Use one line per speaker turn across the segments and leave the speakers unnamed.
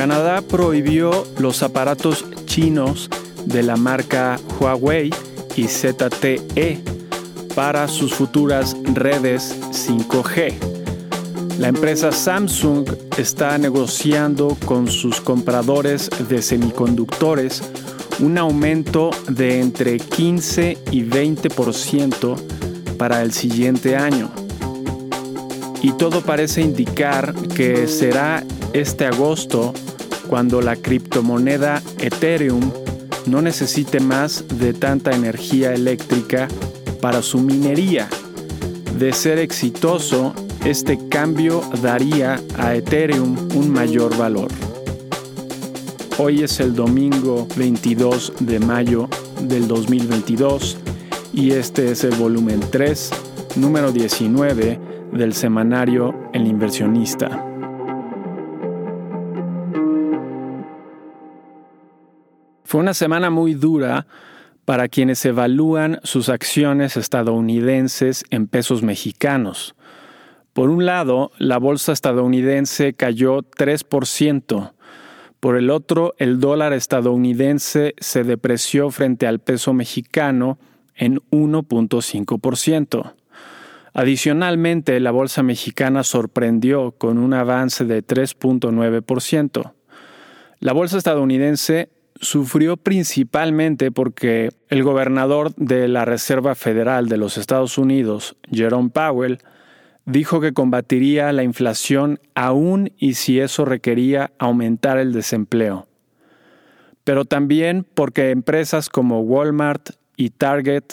Canadá prohibió los aparatos chinos de la marca Huawei y ZTE para sus futuras redes 5G. La empresa Samsung está negociando con sus compradores de semiconductores un aumento de entre 15 y 20% para el siguiente año. Y todo parece indicar que será este agosto cuando la criptomoneda Ethereum no necesite más de tanta energía eléctrica para su minería. De ser exitoso, este cambio daría a Ethereum un mayor valor. Hoy es el domingo 22 de mayo del 2022 y este es el volumen 3, número 19 del semanario El inversionista. Fue una semana muy dura para quienes evalúan sus acciones estadounidenses en pesos mexicanos. Por un lado, la bolsa estadounidense cayó 3%. Por el otro, el dólar estadounidense se depreció frente al peso mexicano en 1.5%. Adicionalmente, la bolsa mexicana sorprendió con un avance de 3.9%. La bolsa estadounidense sufrió principalmente porque el gobernador de la Reserva Federal de los Estados Unidos, Jerome Powell, dijo que combatiría la inflación aún y si eso requería aumentar el desempleo. Pero también porque empresas como Walmart y Target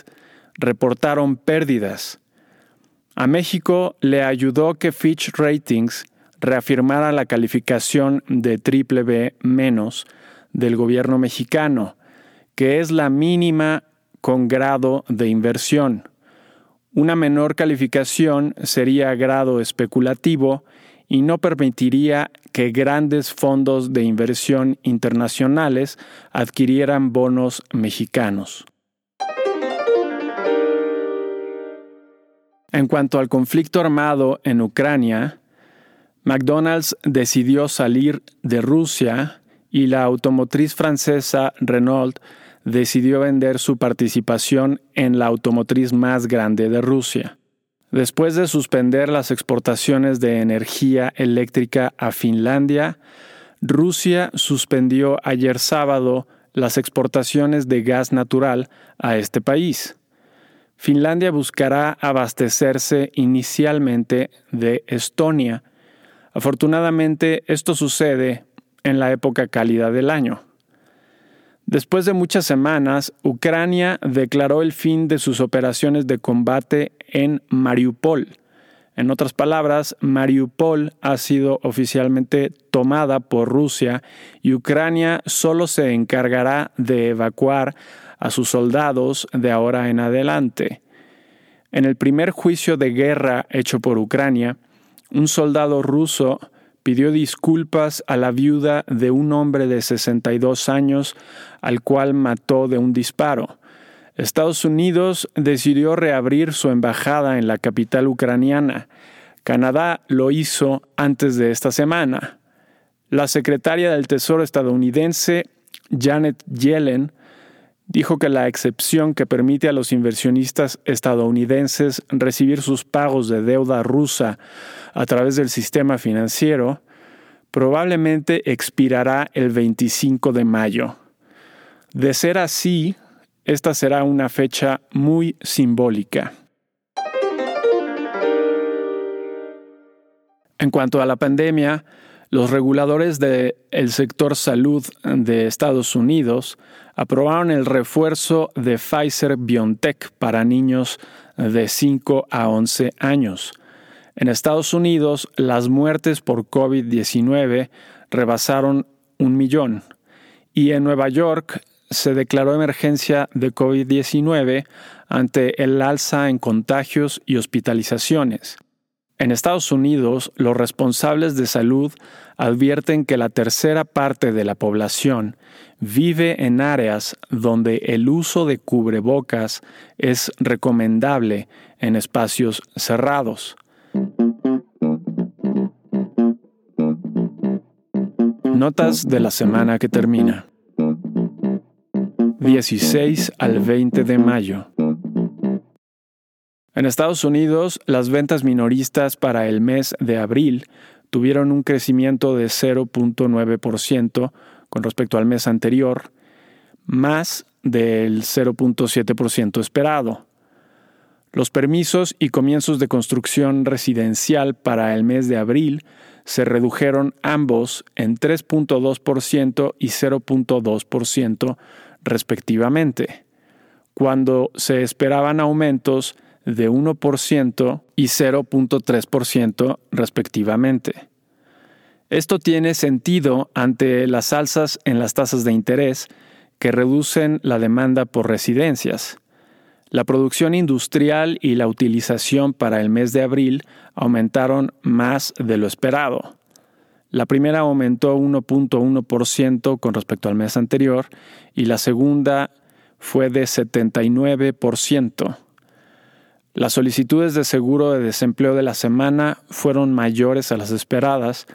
reportaron pérdidas. A México le ayudó que Fitch Ratings reafirmara la calificación de triple B menos del gobierno mexicano, que es la mínima con grado de inversión. Una menor calificación sería grado especulativo y no permitiría que grandes fondos de inversión internacionales adquirieran bonos mexicanos. En cuanto al conflicto armado en Ucrania, McDonald's decidió salir de Rusia y la automotriz francesa Renault decidió vender su participación en la automotriz más grande de Rusia. Después de suspender las exportaciones de energía eléctrica a Finlandia, Rusia suspendió ayer sábado las exportaciones de gas natural a este país. Finlandia buscará abastecerse inicialmente de Estonia. Afortunadamente, esto sucede en la época cálida del año. Después de muchas semanas, Ucrania declaró el fin de sus operaciones de combate en Mariupol. En otras palabras, Mariupol ha sido oficialmente tomada por Rusia y Ucrania solo se encargará de evacuar a sus soldados de ahora en adelante. En el primer juicio de guerra hecho por Ucrania, un soldado ruso pidió disculpas a la viuda de un hombre de 62 años al cual mató de un disparo. Estados Unidos decidió reabrir su embajada en la capital ucraniana. Canadá lo hizo antes de esta semana. La secretaria del Tesoro estadounidense, Janet Yellen, dijo que la excepción que permite a los inversionistas estadounidenses recibir sus pagos de deuda rusa a través del sistema financiero probablemente expirará el 25 de mayo. De ser así, esta será una fecha muy simbólica. En cuanto a la pandemia, los reguladores del sector salud de Estados Unidos aprobaron el refuerzo de Pfizer BioNTech para niños de 5 a 11 años. En Estados Unidos, las muertes por COVID-19 rebasaron un millón y en Nueva York se declaró emergencia de COVID-19 ante el alza en contagios y hospitalizaciones. En Estados Unidos, los responsables de salud advierten que la tercera parte de la población vive en áreas donde el uso de cubrebocas es recomendable en espacios cerrados. Notas de la semana que termina. 16 al 20 de mayo. En Estados Unidos, las ventas minoristas para el mes de abril tuvieron un crecimiento de 0.9% con respecto al mes anterior, más del 0.7% esperado. Los permisos y comienzos de construcción residencial para el mes de abril se redujeron ambos en 3.2% y 0.2% respectivamente, cuando se esperaban aumentos de 1% y 0.3% respectivamente. Esto tiene sentido ante las alzas en las tasas de interés que reducen la demanda por residencias. La producción industrial y la utilización para el mes de abril aumentaron más de lo esperado. La primera aumentó 1.1% con respecto al mes anterior y la segunda fue de 79%. Las solicitudes de seguro de desempleo de la semana fueron mayores a las esperadas,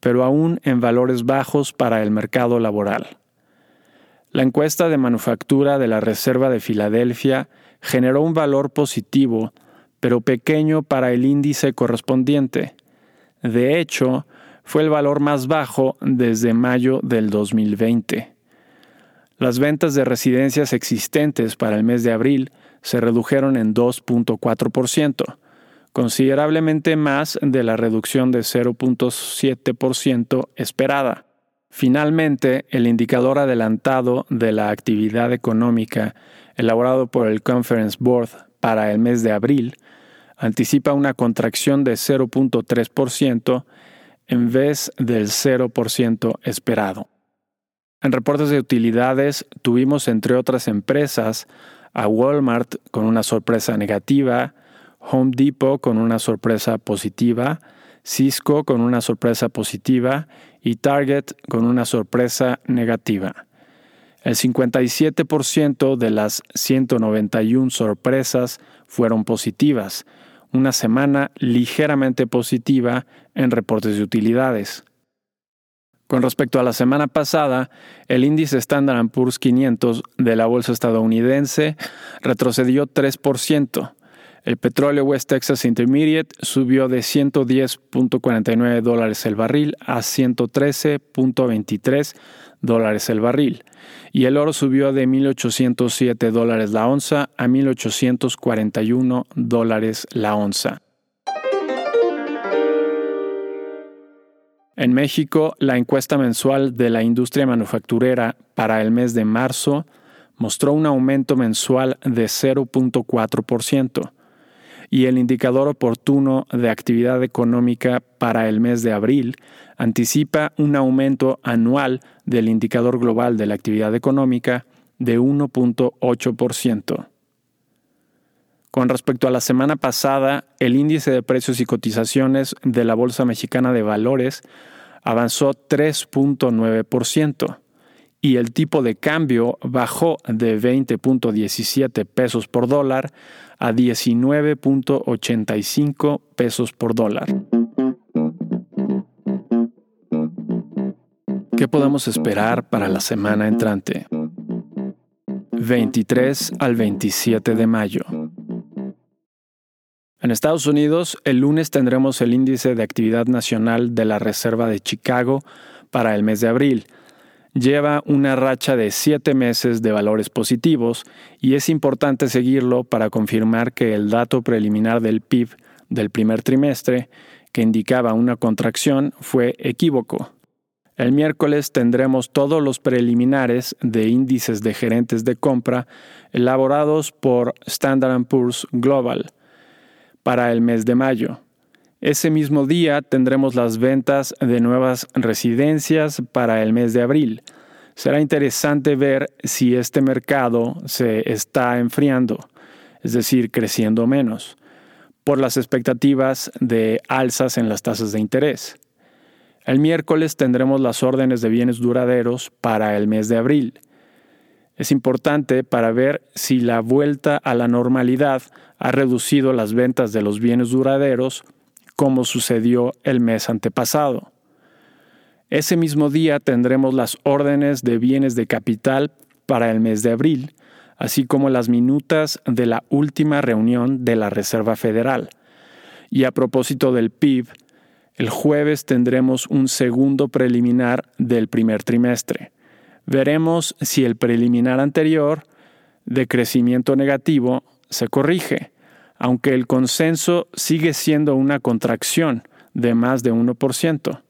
pero aún en valores bajos para el mercado laboral. La encuesta de manufactura de la Reserva de Filadelfia generó un valor positivo, pero pequeño para el índice correspondiente. De hecho, fue el valor más bajo desde mayo del 2020. Las ventas de residencias existentes para el mes de abril se redujeron en 2.4%, considerablemente más de la reducción de 0.7% esperada. Finalmente, el indicador adelantado de la actividad económica elaborado por el Conference Board para el mes de abril anticipa una contracción de 0.3% en vez del 0% esperado. En reportes de utilidades tuvimos, entre otras empresas, a Walmart con una sorpresa negativa, Home Depot con una sorpresa positiva, Cisco con una sorpresa positiva y Target con una sorpresa negativa. El 57% de las 191 sorpresas fueron positivas, una semana ligeramente positiva en reportes de utilidades. Con respecto a la semana pasada, el índice Standard Poor's 500 de la bolsa estadounidense retrocedió 3%. El petróleo West Texas Intermediate subió de 110.49 dólares el barril a 113.23 dólares el barril. Y el oro subió de 1.807 dólares la onza a 1.841 dólares la onza. En México, la encuesta mensual de la industria manufacturera para el mes de marzo mostró un aumento mensual de 0.4% y el indicador oportuno de actividad económica para el mes de abril anticipa un aumento anual del indicador global de la actividad económica de 1.8%. Con respecto a la semana pasada, el índice de precios y cotizaciones de la Bolsa Mexicana de Valores avanzó 3.9% y el tipo de cambio bajó de 20.17 pesos por dólar a 19.85 pesos por dólar. ¿Qué podemos esperar para la semana entrante? 23 al 27 de mayo. En Estados Unidos, el lunes tendremos el índice de actividad nacional de la Reserva de Chicago para el mes de abril. Lleva una racha de siete meses de valores positivos y es importante seguirlo para confirmar que el dato preliminar del PIB del primer trimestre, que indicaba una contracción, fue equívoco. El miércoles tendremos todos los preliminares de índices de gerentes de compra elaborados por Standard Poor's Global para el mes de mayo. Ese mismo día tendremos las ventas de nuevas residencias para el mes de abril. Será interesante ver si este mercado se está enfriando, es decir, creciendo menos, por las expectativas de alzas en las tasas de interés. El miércoles tendremos las órdenes de bienes duraderos para el mes de abril es importante para ver si la vuelta a la normalidad ha reducido las ventas de los bienes duraderos como sucedió el mes antepasado. Ese mismo día tendremos las órdenes de bienes de capital para el mes de abril, así como las minutas de la última reunión de la Reserva Federal. Y a propósito del PIB, el jueves tendremos un segundo preliminar del primer trimestre. Veremos si el preliminar anterior de crecimiento negativo se corrige, aunque el consenso sigue siendo una contracción de más de 1%.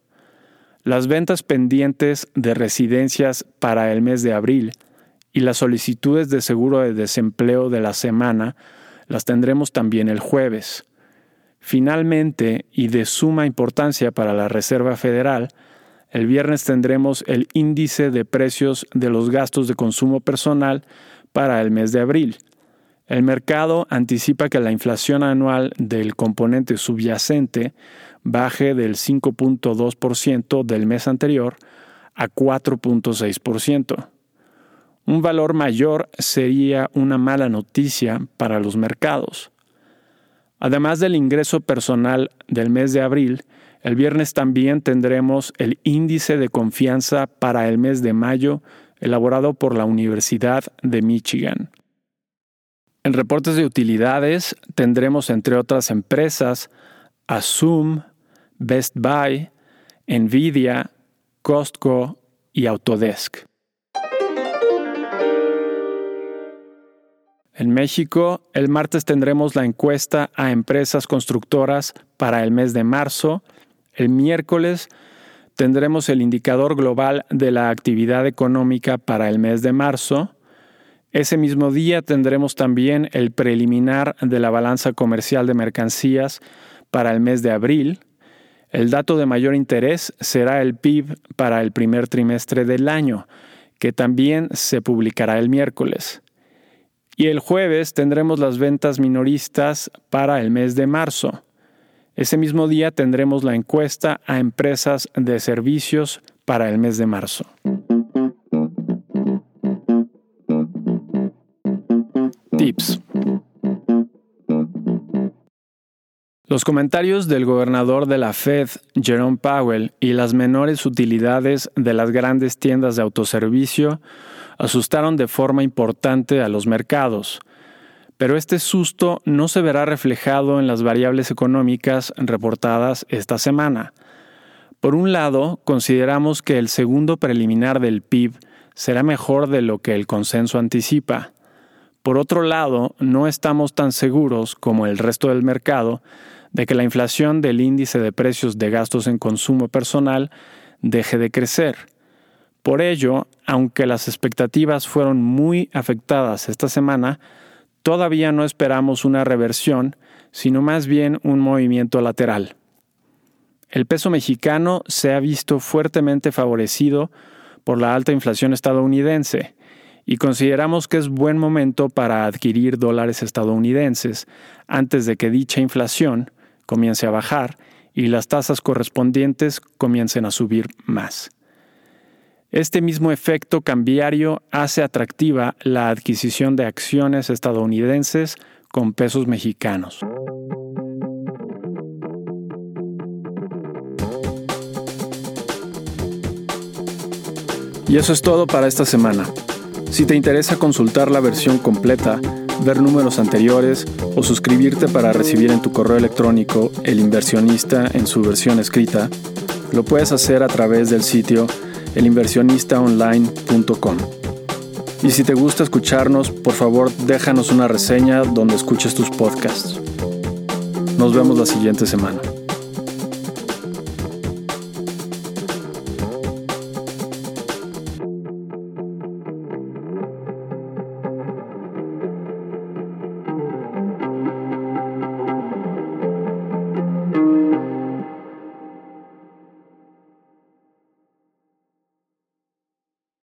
Las ventas pendientes de residencias para el mes de abril y las solicitudes de seguro de desempleo de la semana las tendremos también el jueves. Finalmente, y de suma importancia para la Reserva Federal, el viernes tendremos el índice de precios de los gastos de consumo personal para el mes de abril. El mercado anticipa que la inflación anual del componente subyacente baje del 5.2% del mes anterior a 4.6%. Un valor mayor sería una mala noticia para los mercados. Además del ingreso personal del mes de abril, el viernes también tendremos el índice de confianza para el mes de mayo elaborado por la Universidad de Michigan. En reportes de utilidades tendremos entre otras empresas a Zoom, Best Buy, Nvidia, Costco y Autodesk. En México, el martes tendremos la encuesta a empresas constructoras para el mes de marzo. El miércoles tendremos el indicador global de la actividad económica para el mes de marzo. Ese mismo día tendremos también el preliminar de la balanza comercial de mercancías para el mes de abril. El dato de mayor interés será el PIB para el primer trimestre del año, que también se publicará el miércoles. Y el jueves tendremos las ventas minoristas para el mes de marzo. Ese mismo día tendremos la encuesta a empresas de servicios para el mes de marzo. Tips. Los comentarios del gobernador de la Fed, Jerome Powell, y las menores utilidades de las grandes tiendas de autoservicio asustaron de forma importante a los mercados. Pero este susto no se verá reflejado en las variables económicas reportadas esta semana. Por un lado, consideramos que el segundo preliminar del PIB será mejor de lo que el consenso anticipa. Por otro lado, no estamos tan seguros como el resto del mercado de que la inflación del índice de precios de gastos en consumo personal deje de crecer. Por ello, aunque las expectativas fueron muy afectadas esta semana, todavía no esperamos una reversión, sino más bien un movimiento lateral. El peso mexicano se ha visto fuertemente favorecido por la alta inflación estadounidense, y consideramos que es buen momento para adquirir dólares estadounidenses antes de que dicha inflación comience a bajar y las tasas correspondientes comiencen a subir más. Este mismo efecto cambiario hace atractiva la adquisición de acciones estadounidenses con pesos mexicanos. Y eso es todo para esta semana. Si te interesa consultar la versión completa, ver números anteriores o suscribirte para recibir en tu correo electrónico El inversionista en su versión escrita, lo puedes hacer a través del sitio elinversionistaonline.com. Y si te gusta escucharnos, por favor déjanos una reseña donde escuches tus podcasts. Nos vemos la siguiente semana.